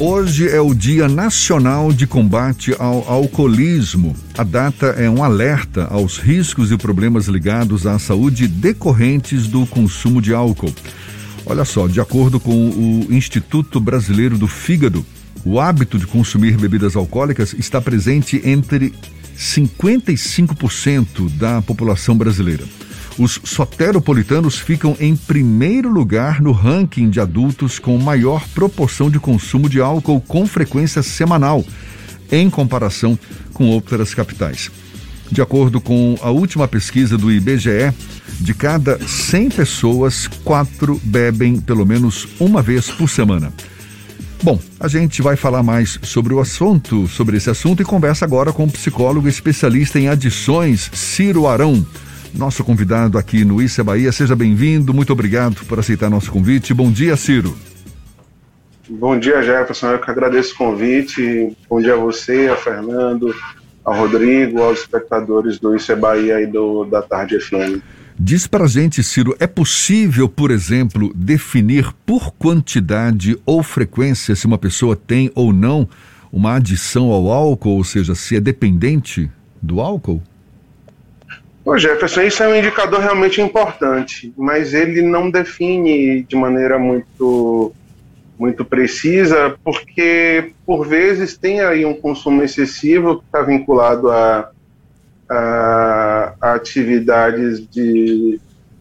Hoje é o Dia Nacional de Combate ao Alcoolismo. A data é um alerta aos riscos e problemas ligados à saúde decorrentes do consumo de álcool. Olha só, de acordo com o Instituto Brasileiro do Fígado, o hábito de consumir bebidas alcoólicas está presente entre 55% da população brasileira. Os soteropolitanos ficam em primeiro lugar no ranking de adultos com maior proporção de consumo de álcool com frequência semanal, em comparação com outras capitais. De acordo com a última pesquisa do IBGE, de cada 100 pessoas, quatro bebem pelo menos uma vez por semana. Bom, a gente vai falar mais sobre o assunto, sobre esse assunto e conversa agora com o psicólogo especialista em adições, Ciro Arão nosso convidado aqui no Issa Bahia. Seja bem-vindo, muito obrigado por aceitar nosso convite. Bom dia, Ciro. Bom dia, Jefferson. Eu que agradeço o convite. Bom dia a você, a Fernando, ao Rodrigo, aos espectadores do Issa Bahia e do da Tarde FM. Diz para a gente, Ciro, é possível, por exemplo, definir por quantidade ou frequência se uma pessoa tem ou não uma adição ao álcool, ou seja, se é dependente do álcool? Ô Jefferson, isso é um indicador realmente importante, mas ele não define de maneira muito, muito precisa, porque por vezes tem aí um consumo excessivo que está vinculado a, a, a, atividades de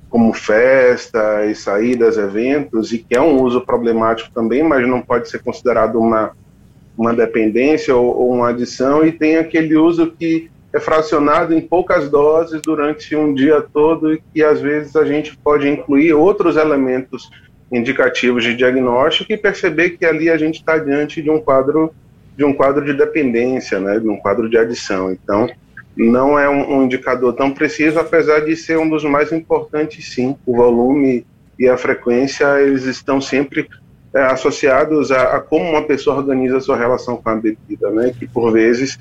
como festa e saídas, eventos, e que é um uso problemático também, mas não pode ser considerado uma, uma dependência ou, ou uma adição, e tem aquele uso que é fracionado em poucas doses durante um dia todo e às vezes a gente pode incluir outros elementos indicativos de diagnóstico e perceber que ali a gente está diante de um quadro de um quadro de dependência, né, de um quadro de adição. Então, não é um, um indicador tão preciso, apesar de ser um dos mais importantes, sim. O volume e a frequência eles estão sempre é, associados a, a, como uma pessoa organiza a sua relação com a bebida, né? Que por vezes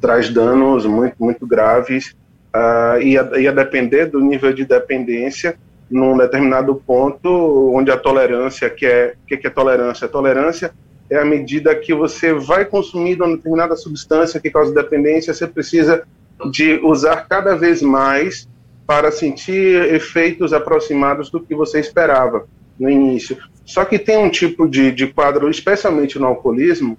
traz danos muito, muito graves uh, e, a, e a depender do nível de dependência, num determinado ponto onde a tolerância, que é, que, que é tolerância? A tolerância é a medida que você vai consumir uma determinada substância que causa dependência, você precisa de usar cada vez mais para sentir efeitos aproximados do que você esperava no início. Só que tem um tipo de, de quadro, especialmente no alcoolismo,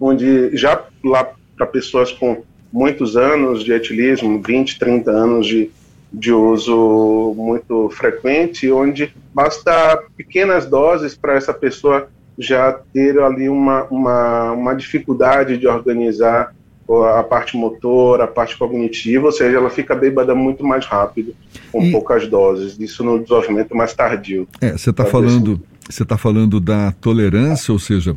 onde já lá para pessoas com muitos anos de etilismo, 20, 30 anos de, de uso muito frequente, onde basta pequenas doses para essa pessoa já ter ali uma, uma, uma dificuldade de organizar a parte motora, a parte cognitiva, ou seja, ela fica bêbada muito mais rápido com e... poucas doses. Isso no desenvolvimento mais tardio. É, você está falando, você está falando da tolerância, ou seja,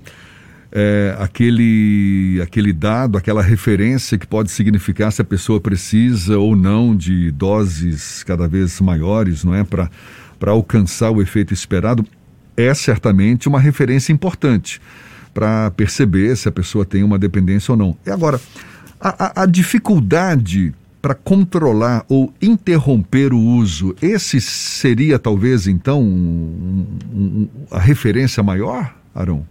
é, aquele, aquele dado, aquela referência que pode significar se a pessoa precisa ou não de doses cada vez maiores, não é? Para alcançar o efeito esperado, é certamente uma referência importante para perceber se a pessoa tem uma dependência ou não. E agora, a, a, a dificuldade para controlar ou interromper o uso, esse seria talvez então um, um, a referência maior, Arão?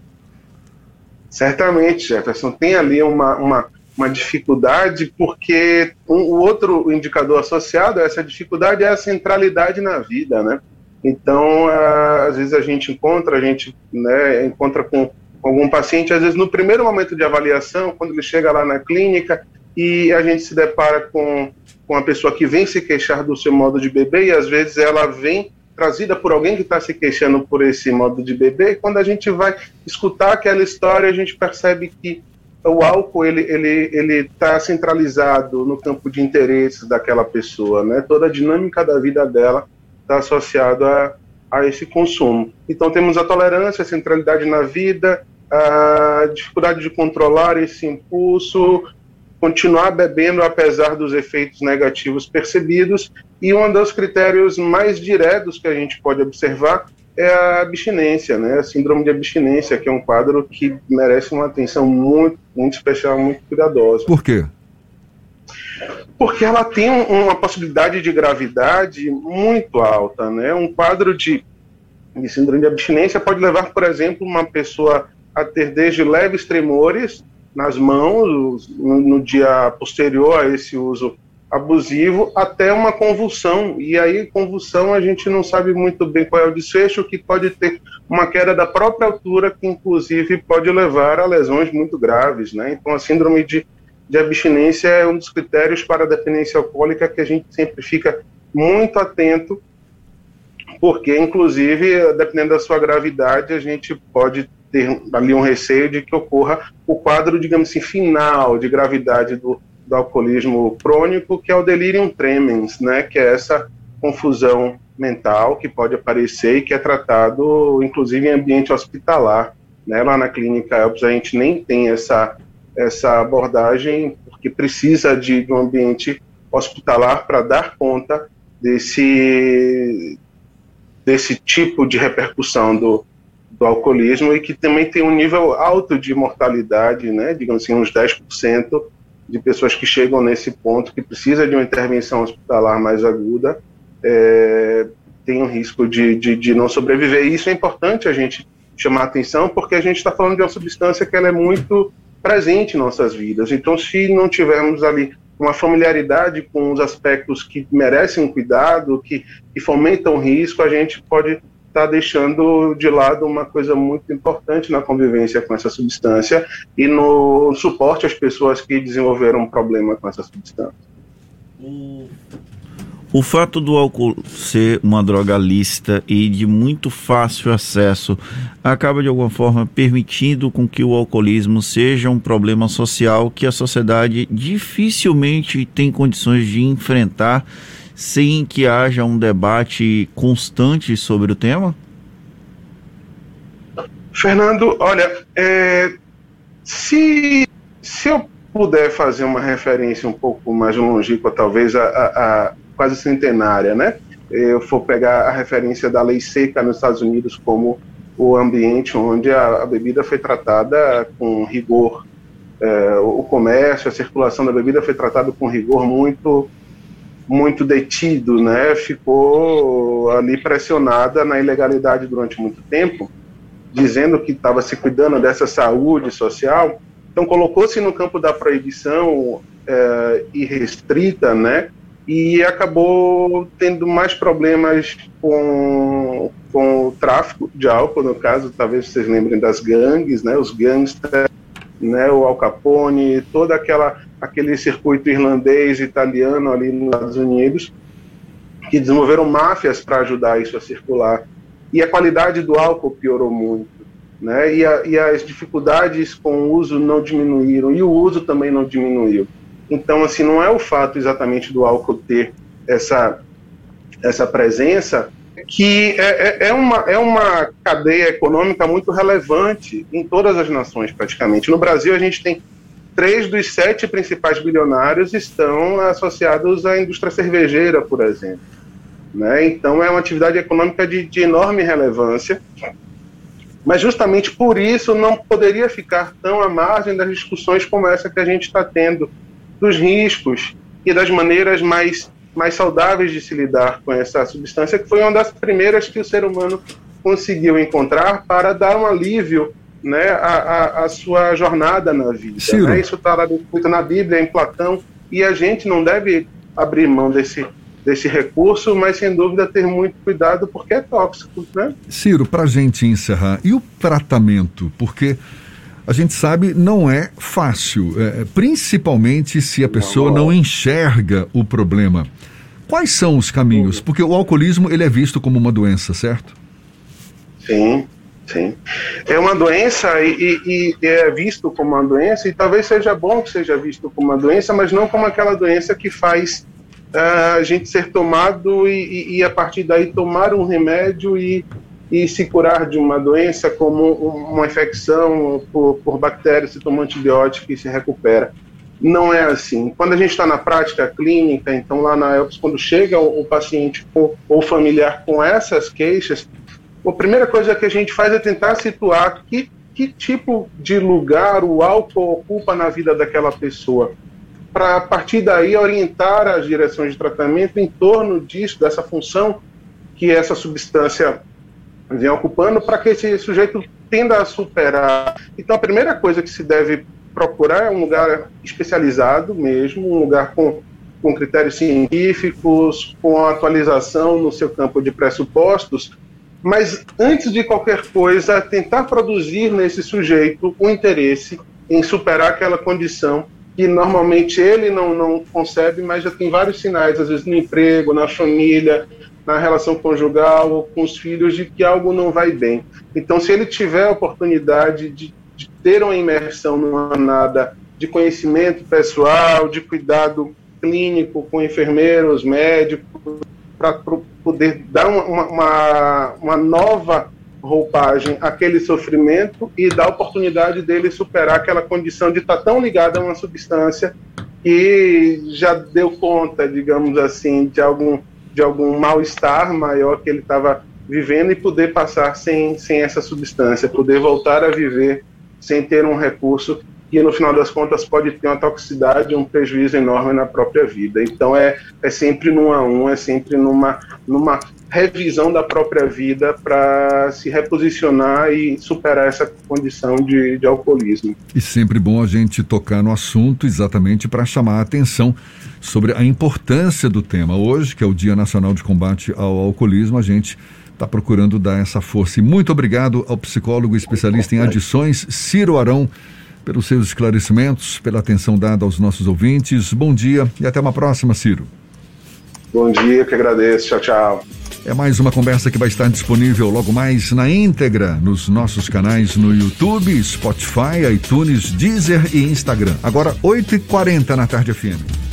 Certamente, Jefferson, tem ali uma, uma, uma dificuldade, porque um, o outro indicador associado a essa dificuldade é a centralidade na vida, né? Então, às vezes a gente encontra, a gente né, encontra com algum paciente, às vezes no primeiro momento de avaliação, quando ele chega lá na clínica e a gente se depara com, com uma pessoa que vem se queixar do seu modo de beber e às vezes ela vem trazida por alguém que está se queixando por esse modo de beber, e quando a gente vai escutar aquela história, a gente percebe que o álcool ele ele ele está centralizado no campo de interesses daquela pessoa, né? Toda a dinâmica da vida dela está associada a, a esse consumo. Então temos a tolerância, a centralidade na vida, a dificuldade de controlar esse impulso, continuar bebendo apesar dos efeitos negativos percebidos. E um dos critérios mais diretos que a gente pode observar é a abstinência, né? A síndrome de abstinência, que é um quadro que merece uma atenção muito, muito especial, muito cuidadosa. Por quê? Porque ela tem uma possibilidade de gravidade muito alta, né? Um quadro de, de síndrome de abstinência pode levar, por exemplo, uma pessoa a ter desde leves tremores nas mãos, no, dia posterior a esse uso abusivo, até uma convulsão. E aí, convulsão, a gente não sabe muito bem qual é o desfecho, que pode ter uma queda da própria altura, que inclusive pode levar a lesões muito graves. Né? Então, a síndrome de, de abstinência é um dos critérios para a dependência alcoólica que a gente sempre fica muito atento, porque, inclusive, dependendo da sua gravidade, a gente pode ter ali um receio de que ocorra o quadro, digamos assim, final de gravidade do, do alcoolismo crônico, que é o delirium tremens, né, que é essa confusão mental que pode aparecer e que é tratado, inclusive, em ambiente hospitalar. Né? Lá na clínica Elbs a gente nem tem essa, essa abordagem, porque precisa de, de um ambiente hospitalar para dar conta desse, desse tipo de repercussão do, do alcoolismo e que também tem um nível alto de mortalidade, né, digamos assim, uns 10% de pessoas que chegam nesse ponto que precisa de uma intervenção hospitalar mais aguda é, tem um risco de, de, de, não sobreviver. E isso é importante a gente chamar atenção porque a gente está falando de uma substância que ela é muito presente em nossas vidas. Então, se não tivermos ali uma familiaridade com os aspectos que merecem cuidado, que, que fomentam risco, a gente pode está deixando de lado uma coisa muito importante na convivência com essa substância e no suporte às pessoas que desenvolveram um problema com essa substância. O, fato do álcool ser uma droga lícita e de muito fácil acesso acaba de alguma forma permitindo com que o alcoolismo seja um problema social que a sociedade dificilmente tem condições de enfrentar sem que haja um debate constante sobre o tema? Fernando, olha, é, se, se eu puder fazer uma referência um pouco mais longínqua, talvez a, a, a quase centenária, né? Eu for pegar a referência da lei seca nos Estados Unidos como o ambiente onde a, a bebida foi tratada com rigor, é, o comércio, a circulação da bebida foi tratada com rigor muito muito detido, né? Ficou ali pressionada na ilegalidade durante muito tempo, dizendo que estava se cuidando dessa saúde social. Então colocou-se no campo da proibição é, irrestrita, né? E acabou tendo mais problemas com, com o tráfico de álcool, no caso, talvez vocês lembrem das gangues, né? Os gangsters, né? O Al Capone, toda aquela aquele circuito irlandês, italiano ali nos Estados Unidos, que desenvolveram máfias para ajudar isso a circular. E a qualidade do álcool piorou muito. Né? E, a, e, as dificuldades com o uso não diminuíram, e o uso também não diminuiu. Então, assim, não é o fato exatamente do álcool ter essa, essa presença que é, é, é, uma, é uma cadeia econômica muito relevante em todas as nações, praticamente. No Brasil, a gente tem três dos sete principais bilionários estão associados à indústria cervejeira, por exemplo. Né? Então, é uma atividade econômica de, de enorme relevância, mas justamente por isso não poderia ficar tão à margem das discussões como essa que a gente está tendo, dos riscos e das maneiras mais, mais saudáveis de se lidar com essa substância, que foi uma das primeiras que o ser humano conseguiu encontrar para dar um alívio né, a, a, a sua jornada na vida. Né? Isso está muito na Bíblia, em Platão, e a gente não deve abrir mão desse, desse recurso, mas sem dúvida ter muito cuidado porque é tóxico. Né? Ciro, para a gente encerrar, e o tratamento? Porque a gente sabe não é fácil, é, principalmente se a pessoa não, não enxerga o problema. Quais são os caminhos? Porque o alcoolismo ele é visto como uma doença, certo? Sim. Sim. É uma doença e, e, e, é visto como uma doença, e talvez seja bom que seja visto como uma doença, mas não como aquela doença que faz uh, a gente ser tomado e, e, a partir daí tomar um remédio e, e se curar de uma doença, como uma infecção por, por bactérias, se toma antibiótico e se recupera. Não é assim. Quando a gente está na prática clínica, então lá na ELPS, quando chega o, o paciente ou, ou familiar com essas queixas, a primeira coisa que a gente faz é tentar situar que, que tipo de lugar o álcool ocupa na vida daquela pessoa, para a partir daí orientar as direções de tratamento em torno disso, dessa função que essa substância vem ocupando, para que esse sujeito tenda a superar. Então, a primeira coisa que se deve procurar é um lugar especializado mesmo, um lugar com, com critérios científicos, com atualização no seu campo de pressupostos, mas antes de qualquer coisa, tentar produzir nesse sujeito um interesse em superar aquela condição que normalmente ele não, não concebe, mas já tem vários sinais, às vezes no emprego, na família, na relação conjugal ou com os filhos, de que algo não vai bem. Então, se ele tiver a oportunidade de, de ter uma imersão numa nada de conhecimento pessoal, de cuidado clínico com enfermeiros, médicos, para poder dar uma, uma, uma nova roupagem aquele sofrimento e dar a oportunidade dele superar aquela condição de estar tão ligado a uma substância que já deu conta, digamos assim, de algum, de algum mal-estar maior que ele estava vivendo e poder passar sem, sem essa substância, poder voltar a viver sem ter um recurso que no final das contas pode ter uma toxicidade, um prejuízo enorme na própria vida. Então é, é sempre num a um, é sempre numa, numa revisão da própria vida para se reposicionar e superar essa condição de, de alcoolismo. E sempre bom a gente tocar no assunto exatamente para chamar a atenção sobre a importância do tema. Hoje, que é o Dia Nacional de Combate ao Alcoolismo, a gente está procurando dar essa força. E muito obrigado ao psicólogo especialista em adições, Ciro Arão pelos seus esclarecimentos, pela atenção dada aos nossos ouvintes. Bom dia e até uma próxima, Ciro. Bom dia, que agradeço. Tchau, tchau. É mais uma conversa que vai estar disponível logo mais na íntegra nos nossos canais no YouTube, Spotify, iTunes, Deezer e Instagram. Agora, 8h40 na tarde FM.